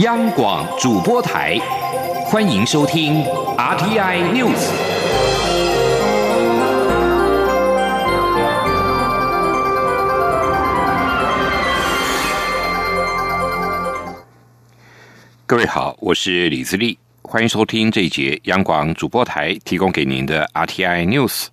央广主播台，欢迎收听 RTI News。各位好，我是李自立，欢迎收听这一节央广主播台提供给您的 RTI News。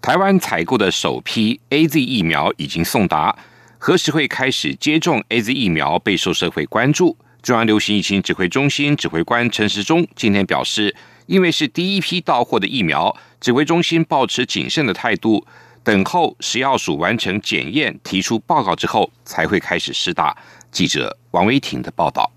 台湾采购的首批 A Z 疫苗已经送达，何时会开始接种 A Z 疫苗备受社会关注。中央流行疫情指挥中心指挥官陈时中今天表示，因为是第一批到货的疫苗，指挥中心保持谨慎的态度，等候食药署完成检验、提出报告之后，才会开始施打。记者王维婷的报道。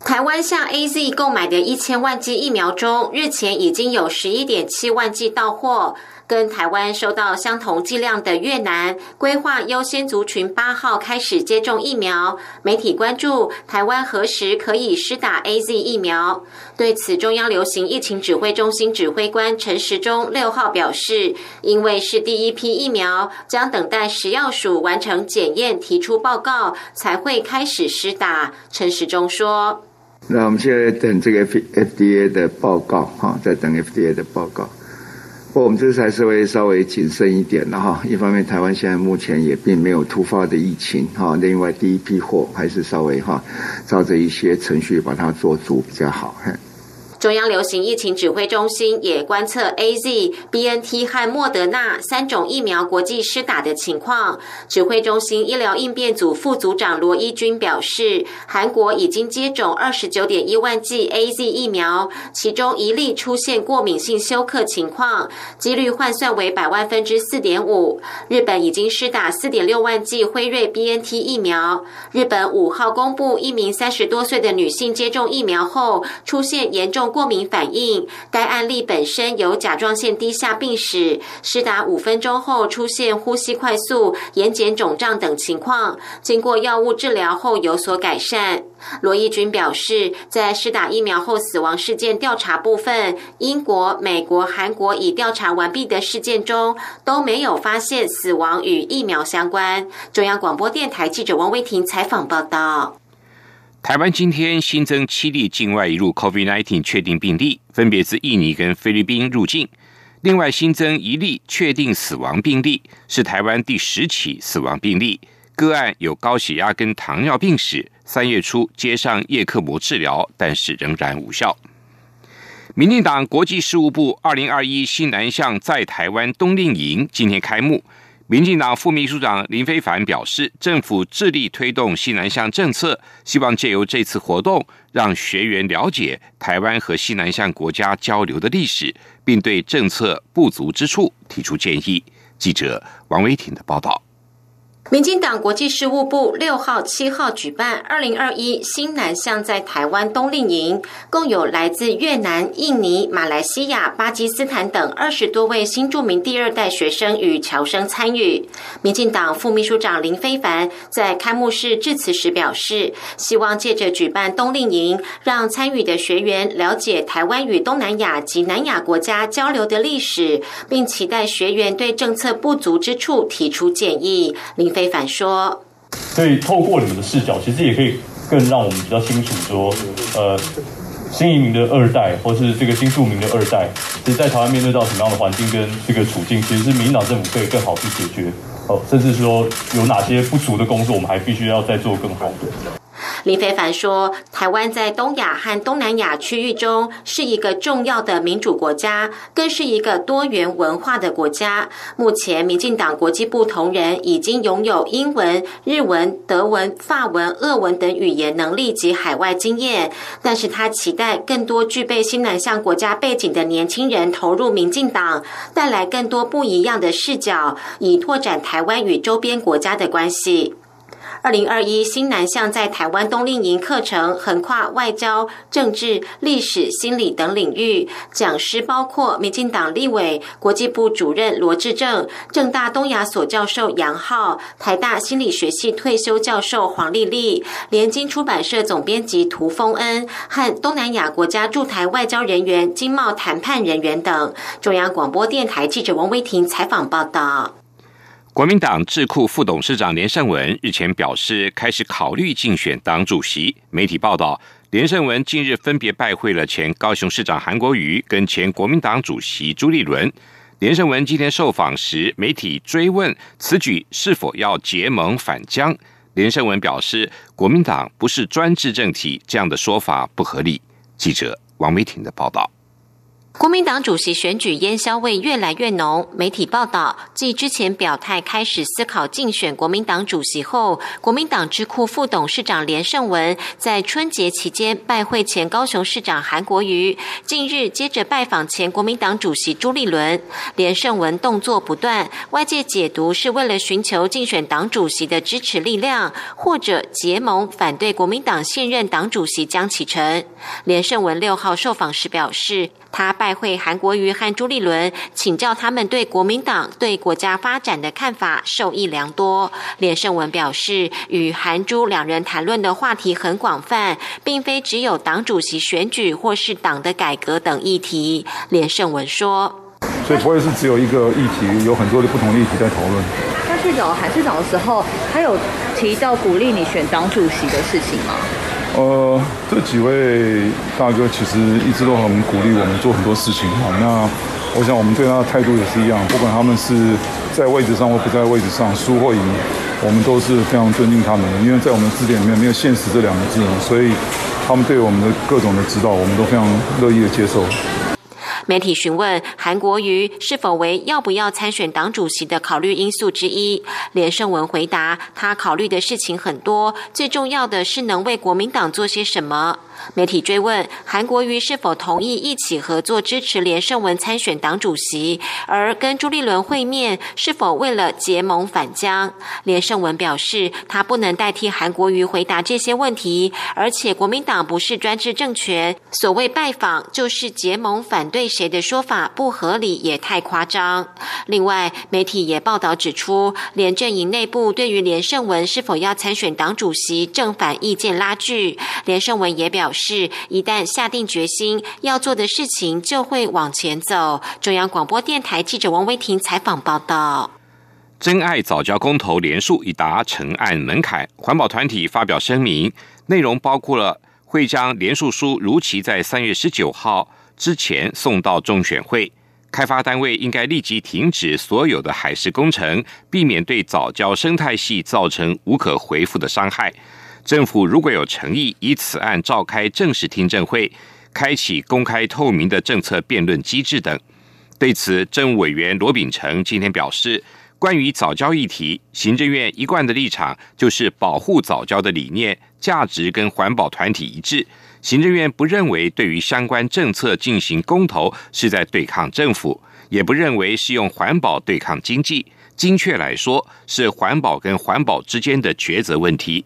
台湾向 A Z 购买的一千万剂疫苗中，日前已经有十一点七万剂到货。跟台湾收到相同剂量的越南，规划优先族群八号开始接种疫苗。媒体关注台湾何时可以施打 A Z 疫苗？对此，中央流行疫情指挥中心指挥官陈时中六号表示，因为是第一批疫苗，将等待食药署完成检验、提出报告，才会开始施打。陈时中说：“那我们现在等这个 F D A 的报告，哈，在等 F D A 的报告。”我们这次还是会稍微谨慎一点的哈。一方面，台湾现在目前也并没有突发的疫情哈。另外，第一批货还是稍微哈，照着一些程序把它做足比较好。中央流行疫情指挥中心也观测 A Z、B N T 和莫德纳三种疫苗国际施打的情况。指挥中心医疗应变组副组长罗一军表示，韩国已经接种二十九点一万剂 A Z 疫苗，其中一例出现过敏性休克情况，几率换算为百万分之四点五。日本已经施打四点六万剂辉瑞 B N T 疫苗。日本五号公布一名三十多岁的女性接种疫苗后出现严重。过敏反应，该案例本身有甲状腺低下病史，施打五分钟后出现呼吸快速、眼睑肿胀等情况，经过药物治疗后有所改善。罗义军表示，在施打疫苗后死亡事件调查部分，英国、美国、韩国已调查完毕的事件中都没有发现死亡与疫苗相关。中央广播电台记者王威婷采访报道。台湾今天新增七例境外移入 COVID-19 确定病例，分别自印尼跟菲律宾入境。另外新增一例确定死亡病例，是台湾第十起死亡病例。个案有高血压跟糖尿病史，三月初接上叶克膜治疗，但是仍然无效。民进党国际事务部二零二一新南向在台湾冬令营今天开幕。民进党副秘书长林非凡表示，政府致力推动西南向政策，希望借由这次活动，让学员了解台湾和西南向国家交流的历史，并对政策不足之处提出建议。记者王维婷的报道。民进党国际事务部六号、七号举办二零二一新南向在台湾冬令营，共有来自越南、印尼、马来西亚、巴基斯坦等二十多位新著名第二代学生与侨生参与。民进党副秘书长林非凡在开幕式致辞时表示，希望借着举办冬令营，让参与的学员了解台湾与东南亚及南亚国家交流的历史，并期待学员对政策不足之处提出建议。林。非凡说：“所以透过你们的视角，其实也可以更让我们比较清楚说，呃，新移民的二代，或是这个新住民的二代，其实在台湾面对到什么样的环境跟这个处境，其实是民进党政府可以更好去解决，哦，甚至说有哪些不足的工作，我们还必须要再做更好的。”林非凡说：“台湾在东亚和东南亚区域中是一个重要的民主国家，更是一个多元文化的国家。目前，民进党国际部同仁已经拥有英文、日文、德文、法文、俄文等语言能力及海外经验。但是他期待更多具备新南向国家背景的年轻人投入民进党，带来更多不一样的视角，以拓展台湾与周边国家的关系。”二零二一新南向在台湾冬令营课程横跨外交、政治、历史、心理等领域，讲师包括民进党立委、国际部主任罗志正、正大东亚所教授杨浩、台大心理学系退休教授黄丽丽、联经出版社总编辑涂峰恩和东南亚国家驻台外交人员、经贸谈判人员等。中央广播电台记者王威婷采访报道。国民党智库副董事长连胜文日前表示，开始考虑竞选党主席。媒体报道，连胜文近日分别拜会了前高雄市长韩国瑜跟前国民党主席朱立伦。连胜文今天受访时，媒体追问此举是否要结盟反江，连胜文表示，国民党不是专制政体，这样的说法不合理。记者王美婷的报道。国民党主席选举烟硝味越来越浓。媒体报道，继之前表态开始思考竞选国民党主席后，国民党智库副董事长连胜文在春节期间拜会前高雄市长韩国瑜，近日接着拜访前国民党主席朱立伦。连胜文动作不断，外界解读是为了寻求竞选党主席的支持力量，或者结盟反对国民党现任党主席江启臣。连胜文六号受访时表示。他拜会韩国瑜和朱立伦，请教他们对国民党对国家发展的看法，受益良多。连胜文表示，与韩朱两人谈论的话题很广泛，并非只有党主席选举或是党的改革等议题。连胜文说：“所以不会是只有一个议题，有很多的不同的议题在讨论。”他去找韩市长的时候，他有提到鼓励你选党主席的事情吗？呃，这几位大哥其实一直都很鼓励我们做很多事情哈。那我想我们对他的态度也是一样，不管他们是在位置上或不在位置上，输或赢，我们都是非常尊敬他们的。因为在我们的字典里面没有“现实”这两个字，所以他们对我们的各种的指导，我们都非常乐意的接受。媒体询问韩国瑜是否为要不要参选党主席的考虑因素之一，连胜文回答：他考虑的事情很多，最重要的是能为国民党做些什么。媒体追问韩国瑜是否同意一起合作支持连胜文参选党主席，而跟朱立伦会面是否为了结盟反江？连胜文表示，他不能代替韩国瑜回答这些问题，而且国民党不是专制政权，所谓拜访就是结盟反对谁的说法不合理也太夸张。另外，媒体也报道指出，连阵营内部对于连胜文是否要参选党主席正反意见拉锯，连胜文也表。表示，一旦下定决心要做的事情，就会往前走。中央广播电台记者王威婷采访报道。真爱早教公投连数已达成案门槛，环保团体发表声明，内容包括了会将连数书如期在三月十九号之前送到中选会，开发单位应该立即停止所有的海事工程，避免对早教生态系造成无可回复的伤害。政府如果有诚意，以此案召开正式听证会，开启公开透明的政策辩论机制等。对此，政务委员罗秉成今天表示，关于早教议题，行政院一贯的立场就是保护早教的理念、价值跟环保团体一致。行政院不认为对于相关政策进行公投是在对抗政府，也不认为是用环保对抗经济。精确来说，是环保跟环保之间的抉择问题。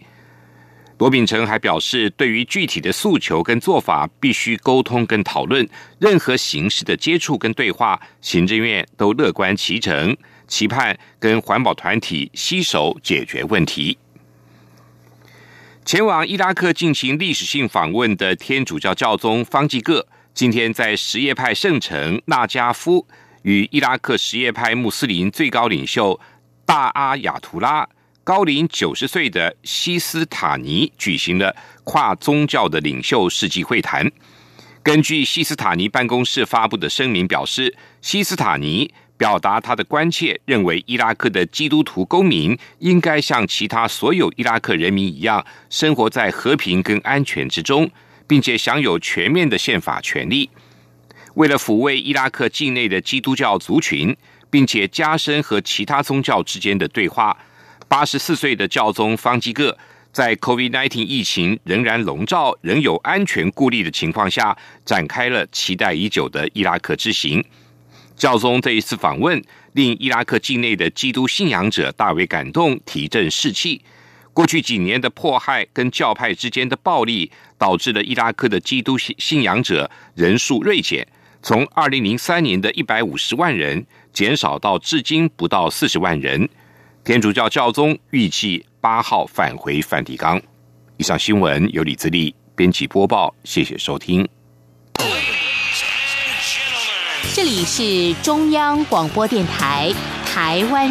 罗秉成还表示，对于具体的诉求跟做法，必须沟通跟讨论。任何形式的接触跟对话，行政院都乐观其成，期盼跟环保团体携手解决问题。前往伊拉克进行历史性访问的天主教教宗方济各，今天在什叶派圣城纳加夫，与伊拉克什叶派穆斯林最高领袖大阿亚图拉。高龄九十岁的西斯塔尼举行了跨宗教的领袖世纪会谈。根据西斯塔尼办公室发布的声明表示，西斯塔尼表达他的关切，认为伊拉克的基督徒公民应该像其他所有伊拉克人民一样，生活在和平跟安全之中，并且享有全面的宪法权利。为了抚慰伊拉克境内的基督教族群，并且加深和其他宗教之间的对话。八十四岁的教宗方济各在 COVID-19 疫情仍然笼罩、仍有安全顾虑的情况下，展开了期待已久的伊拉克之行。教宗这一次访问，令伊拉克境内的基督信仰者大为感动，提振士气。过去几年的迫害跟教派之间的暴力，导致了伊拉克的基督信信仰者人数锐减，从二零零三年的一百五十万人，减少到至今不到四十万人。天主教教宗预计八号返回梵蒂冈。以上新闻由李自立编辑播报，谢谢收听。这里是中央广播电台台湾。